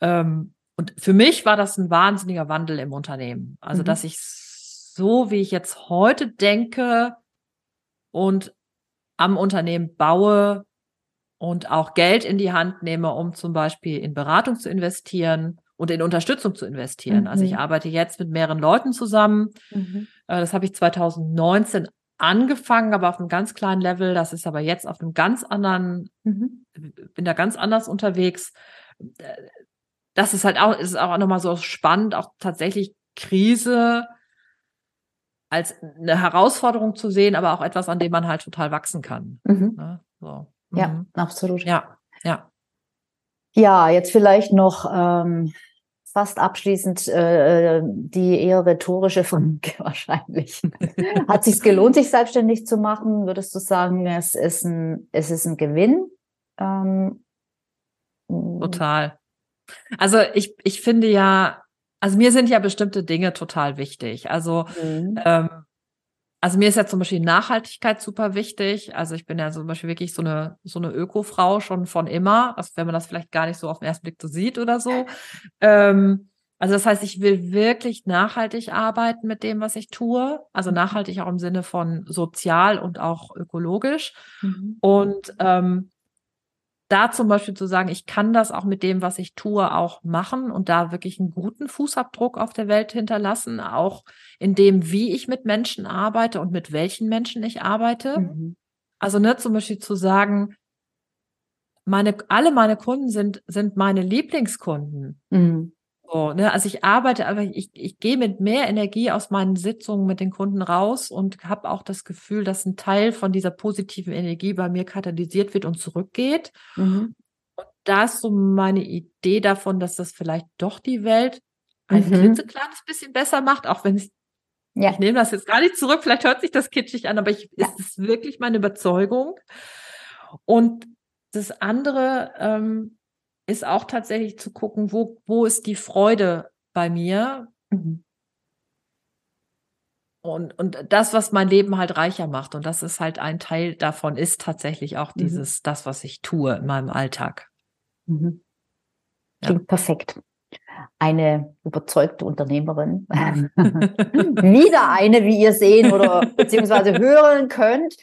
ähm, und für mich war das ein wahnsinniger Wandel im Unternehmen. Also, mhm. dass ich so, wie ich jetzt heute denke und am Unternehmen baue und auch Geld in die Hand nehme, um zum Beispiel in Beratung zu investieren und in Unterstützung zu investieren. Mhm. Also ich mhm. arbeite jetzt mit mehreren Leuten zusammen. Mhm. Äh, das habe ich 2019 angefangen, aber auf einem ganz kleinen Level. Das ist aber jetzt auf einem ganz anderen, mhm. bin da ganz anders unterwegs. Äh, das ist halt auch, ist auch nochmal so spannend, auch tatsächlich Krise als eine Herausforderung zu sehen, aber auch etwas, an dem man halt total wachsen kann. Mhm. Ne? So. Ja, mhm. absolut. Ja, ja. Ja, jetzt vielleicht noch ähm, fast abschließend äh, die eher rhetorische Frage wahrscheinlich. Hat sich gelohnt, sich selbstständig zu machen? Würdest du sagen, es ist ein, es ist ein Gewinn? Ähm, Total. Also ich, ich finde ja, also mir sind ja bestimmte Dinge total wichtig. Also, mhm. ähm, also mir ist ja zum Beispiel Nachhaltigkeit super wichtig. Also ich bin ja zum Beispiel wirklich so eine, so eine Öko-Frau schon von immer, also wenn man das vielleicht gar nicht so auf den ersten Blick so sieht oder so. Ähm, Also das heißt, ich will wirklich nachhaltig arbeiten mit dem, was ich tue. Also nachhaltig auch im Sinne von sozial und auch ökologisch. Mhm. Und ähm, da zum Beispiel zu sagen, ich kann das auch mit dem, was ich tue, auch machen und da wirklich einen guten Fußabdruck auf der Welt hinterlassen, auch in dem, wie ich mit Menschen arbeite und mit welchen Menschen ich arbeite. Mhm. Also ne, zum Beispiel zu sagen, meine, alle meine Kunden sind, sind meine Lieblingskunden. Mhm. So, ne? Also ich arbeite aber, ich, ich gehe mit mehr Energie aus meinen Sitzungen mit den Kunden raus und habe auch das Gefühl, dass ein Teil von dieser positiven Energie bei mir katalysiert wird und zurückgeht. Mhm. Und da ist so meine Idee davon, dass das vielleicht doch die Welt ein mhm. klitzekleines bisschen besser macht, auch wenn es ja. Ich nehme das jetzt gar nicht zurück, vielleicht hört sich das kitschig an, aber ich, ja. ist es wirklich meine Überzeugung. Und das andere, ähm, ist auch tatsächlich zu gucken, wo, wo ist die Freude bei mir? Mhm. Und, und das, was mein Leben halt reicher macht. Und das ist halt ein Teil davon, ist tatsächlich auch mhm. dieses, das, was ich tue in meinem Alltag. Mhm. Klingt ja. perfekt. Eine überzeugte Unternehmerin. Wieder eine, wie ihr sehen oder beziehungsweise hören könnt,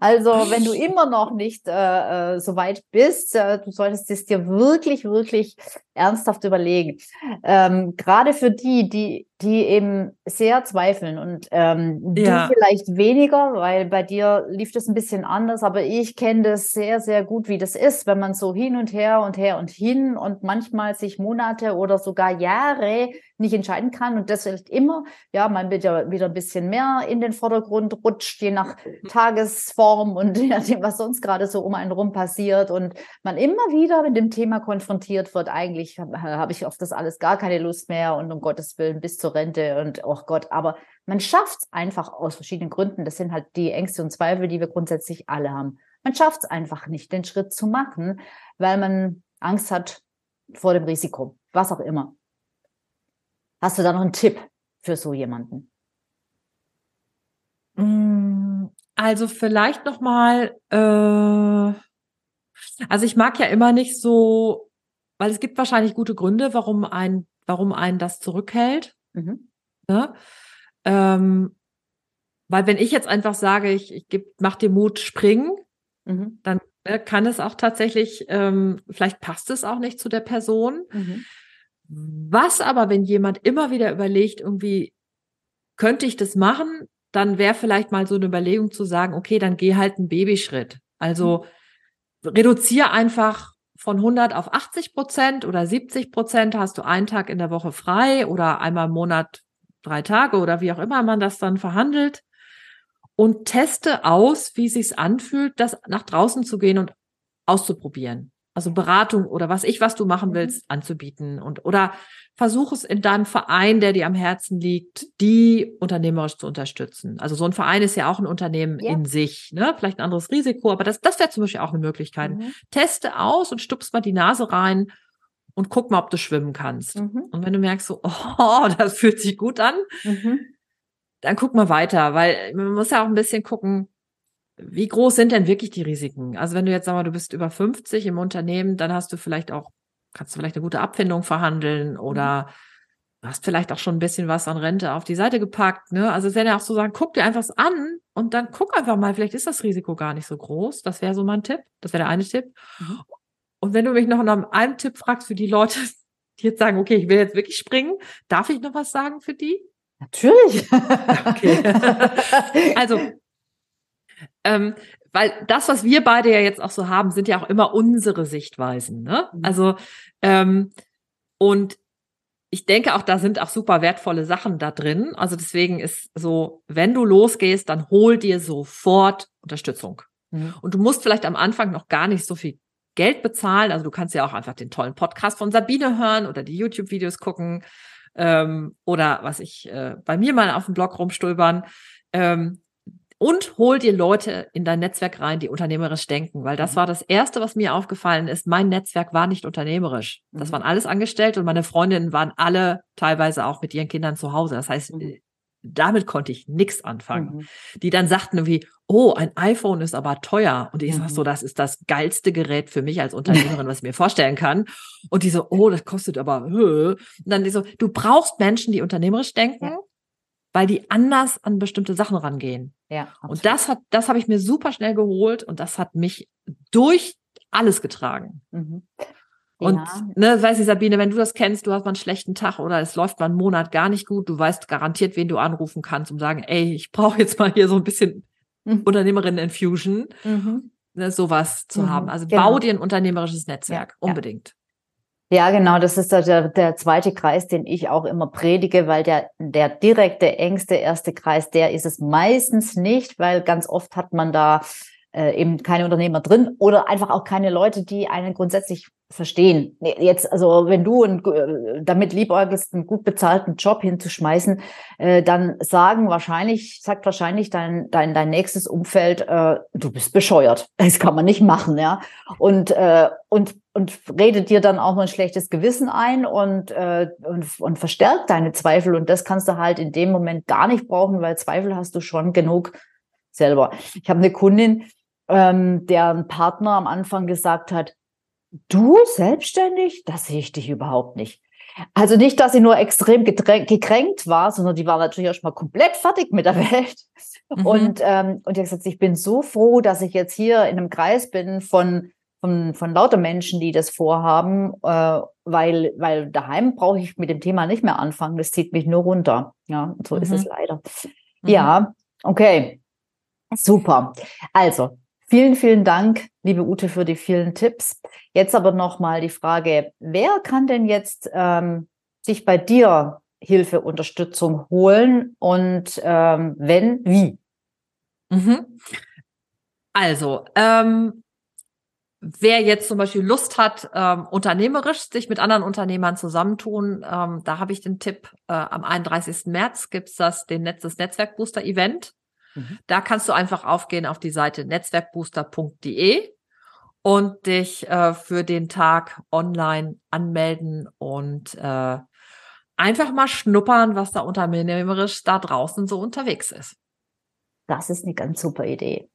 also, wenn du immer noch nicht äh, äh, so weit bist, äh, du solltest es dir wirklich, wirklich ernsthaft überlegen. Ähm, Gerade für die, die, die eben sehr zweifeln und ähm, ja. du vielleicht weniger, weil bei dir lief das ein bisschen anders, aber ich kenne das sehr, sehr gut, wie das ist, wenn man so hin und her und her und hin und manchmal sich Monate oder sogar Jahre nicht entscheiden kann und das vielleicht immer, ja, man wieder, wieder ein bisschen mehr in den Vordergrund rutscht, je nach Tagesform und je nachdem, was sonst gerade so um einen rum passiert und man immer wieder mit dem Thema konfrontiert wird, eigentlich habe hab ich auf das alles gar keine Lust mehr und um Gottes Willen bis zur Rente und oh Gott, aber man schafft es einfach aus verschiedenen Gründen. Das sind halt die Ängste und Zweifel, die wir grundsätzlich alle haben. Man schafft es einfach nicht, den Schritt zu machen, weil man Angst hat vor dem Risiko, was auch immer. Hast du da noch einen Tipp für so jemanden? Mm, also vielleicht noch mal, äh, also ich mag ja immer nicht so, weil es gibt wahrscheinlich gute Gründe, warum ein, warum einen das zurückhält. Mhm. Ne? Ähm, weil wenn ich jetzt einfach sage, ich, ich geb, mach dir Mut, springen, mhm. dann äh, kann es auch tatsächlich, ähm, vielleicht passt es auch nicht zu der Person. Mhm. Was aber, wenn jemand immer wieder überlegt, irgendwie, könnte ich das machen, dann wäre vielleicht mal so eine Überlegung zu sagen, okay, dann geh halt einen Babyschritt. Also mhm. reduziere einfach von 100 auf 80 Prozent oder 70 Prozent hast du einen Tag in der Woche frei oder einmal im Monat drei Tage oder wie auch immer man das dann verhandelt und teste aus, wie sich's anfühlt, das nach draußen zu gehen und auszuprobieren also Beratung oder was ich, was du machen mhm. willst, anzubieten und oder versuch es in deinem Verein, der dir am Herzen liegt, die unternehmerisch zu unterstützen. Also so ein Verein ist ja auch ein Unternehmen ja. in sich, ne? Vielleicht ein anderes Risiko, aber das, das wäre zum Beispiel auch eine Möglichkeit. Mhm. Teste aus und stupst mal die Nase rein und guck mal, ob du schwimmen kannst. Mhm. Und wenn du merkst so, oh, das fühlt sich gut an, mhm. dann guck mal weiter, weil man muss ja auch ein bisschen gucken, wie groß sind denn wirklich die Risiken? Also wenn du jetzt sag mal, du bist über 50 im Unternehmen, dann hast du vielleicht auch, kannst du vielleicht eine gute Abfindung verhandeln oder du hast vielleicht auch schon ein bisschen was an Rente auf die Seite gepackt. Ne? Also wenn ja auch so sagen, guck dir einfach an und dann guck einfach mal, vielleicht ist das Risiko gar nicht so groß. Das wäre so mein Tipp. Das wäre der eine Tipp. Mhm. Und wenn du mich noch nach einem Tipp fragst für die Leute, die jetzt sagen, okay, ich will jetzt wirklich springen, darf ich noch was sagen für die? Natürlich. Okay. also ähm, weil das, was wir beide ja jetzt auch so haben, sind ja auch immer unsere Sichtweisen. Ne? Mhm. Also ähm, und ich denke auch, da sind auch super wertvolle Sachen da drin. Also deswegen ist so, wenn du losgehst, dann hol dir sofort Unterstützung. Mhm. Und du musst vielleicht am Anfang noch gar nicht so viel Geld bezahlen. Also du kannst ja auch einfach den tollen Podcast von Sabine hören oder die YouTube-Videos gucken ähm, oder was ich äh, bei mir mal auf dem Blog rumstulbern. Ähm, und hol dir Leute in dein Netzwerk rein, die unternehmerisch denken, weil das mhm. war das erste, was mir aufgefallen ist. Mein Netzwerk war nicht unternehmerisch. Das mhm. waren alles Angestellte und meine Freundinnen waren alle teilweise auch mit ihren Kindern zu Hause. Das heißt, mhm. damit konnte ich nichts anfangen. Mhm. Die dann sagten irgendwie, oh, ein iPhone ist aber teuer. Und ich mhm. sag so, das ist das geilste Gerät für mich als Unternehmerin, was ich mir vorstellen kann. Und die so, oh, das kostet aber. Und dann die so, du brauchst Menschen, die unternehmerisch denken, weil die anders an bestimmte Sachen rangehen. Ja. Absolut. Und das hat, das habe ich mir super schnell geholt und das hat mich durch alles getragen. Mhm. Und ja. ne, weiß ich, Sabine, wenn du das kennst, du hast mal einen schlechten Tag oder es läuft mal einen Monat gar nicht gut, du weißt garantiert, wen du anrufen kannst, um sagen, ey, ich brauche jetzt mal hier so ein bisschen mhm. Unternehmerinnen-Infusion, mhm. ne, sowas zu mhm. haben. Also genau. bau dir ein unternehmerisches Netzwerk, ja, unbedingt. Ja, genau, das ist der, der zweite Kreis, den ich auch immer predige, weil der, der direkte, engste erste Kreis, der ist es meistens nicht, weil ganz oft hat man da äh, eben keine Unternehmer drin oder einfach auch keine Leute, die einen grundsätzlich verstehen. Jetzt, also wenn du ein, äh, damit liebäugelst, einen gut bezahlten Job hinzuschmeißen, äh, dann sagen wahrscheinlich, sagt wahrscheinlich dein, dein, dein nächstes Umfeld, äh, du bist bescheuert. Das kann man nicht machen, ja. Und, äh, und, und redet dir dann auch noch ein schlechtes Gewissen ein und, äh, und, und verstärkt deine Zweifel. Und das kannst du halt in dem Moment gar nicht brauchen, weil Zweifel hast du schon genug selber. Ich habe eine Kundin, ähm, deren Partner am Anfang gesagt hat, du selbstständig? Das sehe ich dich überhaupt nicht. Also nicht, dass sie nur extrem gekränkt war, sondern die war natürlich erstmal komplett fertig mit der Welt. Mhm. Und, ähm, und die hat gesagt, ich bin so froh, dass ich jetzt hier in einem Kreis bin von, von, von lauter Menschen, die das vorhaben, äh, weil, weil daheim brauche ich mit dem Thema nicht mehr anfangen. Das zieht mich nur runter. Ja, so mhm. ist es mhm. leider. Mhm. Ja, okay. Super. Also, Vielen, vielen Dank, liebe Ute, für die vielen Tipps. Jetzt aber nochmal die Frage, wer kann denn jetzt ähm, sich bei dir Hilfe, Unterstützung holen und ähm, wenn, wie? Mhm. Also, ähm, wer jetzt zum Beispiel Lust hat, ähm, unternehmerisch sich mit anderen Unternehmern zusammentun, ähm, da habe ich den Tipp, äh, am 31. März gibt's das, den Netz, das Netzwerkbooster Event. Mhm. Da kannst du einfach aufgehen auf die Seite netzwerkbooster.de und dich äh, für den Tag online anmelden und äh, einfach mal schnuppern, was da unternehmerisch da draußen so unterwegs ist. Das ist eine ganz super Idee.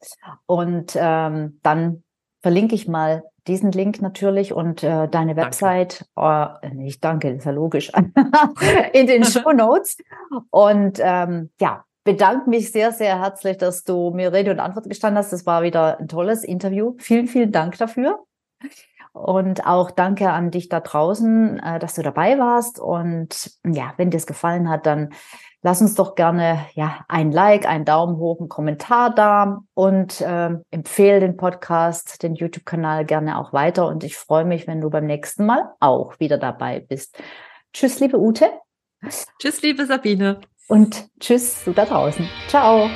Und ähm, dann verlinke ich mal diesen Link natürlich und äh, deine Website. Danke. Äh, ich danke, das ist ja logisch. in den Show Notes. Und ähm, ja, bedanke mich sehr, sehr herzlich, dass du mir Rede und Antwort gestanden hast. Das war wieder ein tolles Interview. Vielen, vielen Dank dafür. Und auch danke an dich da draußen, äh, dass du dabei warst. Und ja, wenn dir es gefallen hat, dann lass uns doch gerne ja ein Like, einen Daumen hoch, einen Kommentar da und äh, empfehle den Podcast, den YouTube-Kanal gerne auch weiter. Und ich freue mich, wenn du beim nächsten Mal auch wieder dabei bist. Tschüss, liebe Ute. Tschüss, liebe Sabine. Und tschüss, du da draußen. Ciao.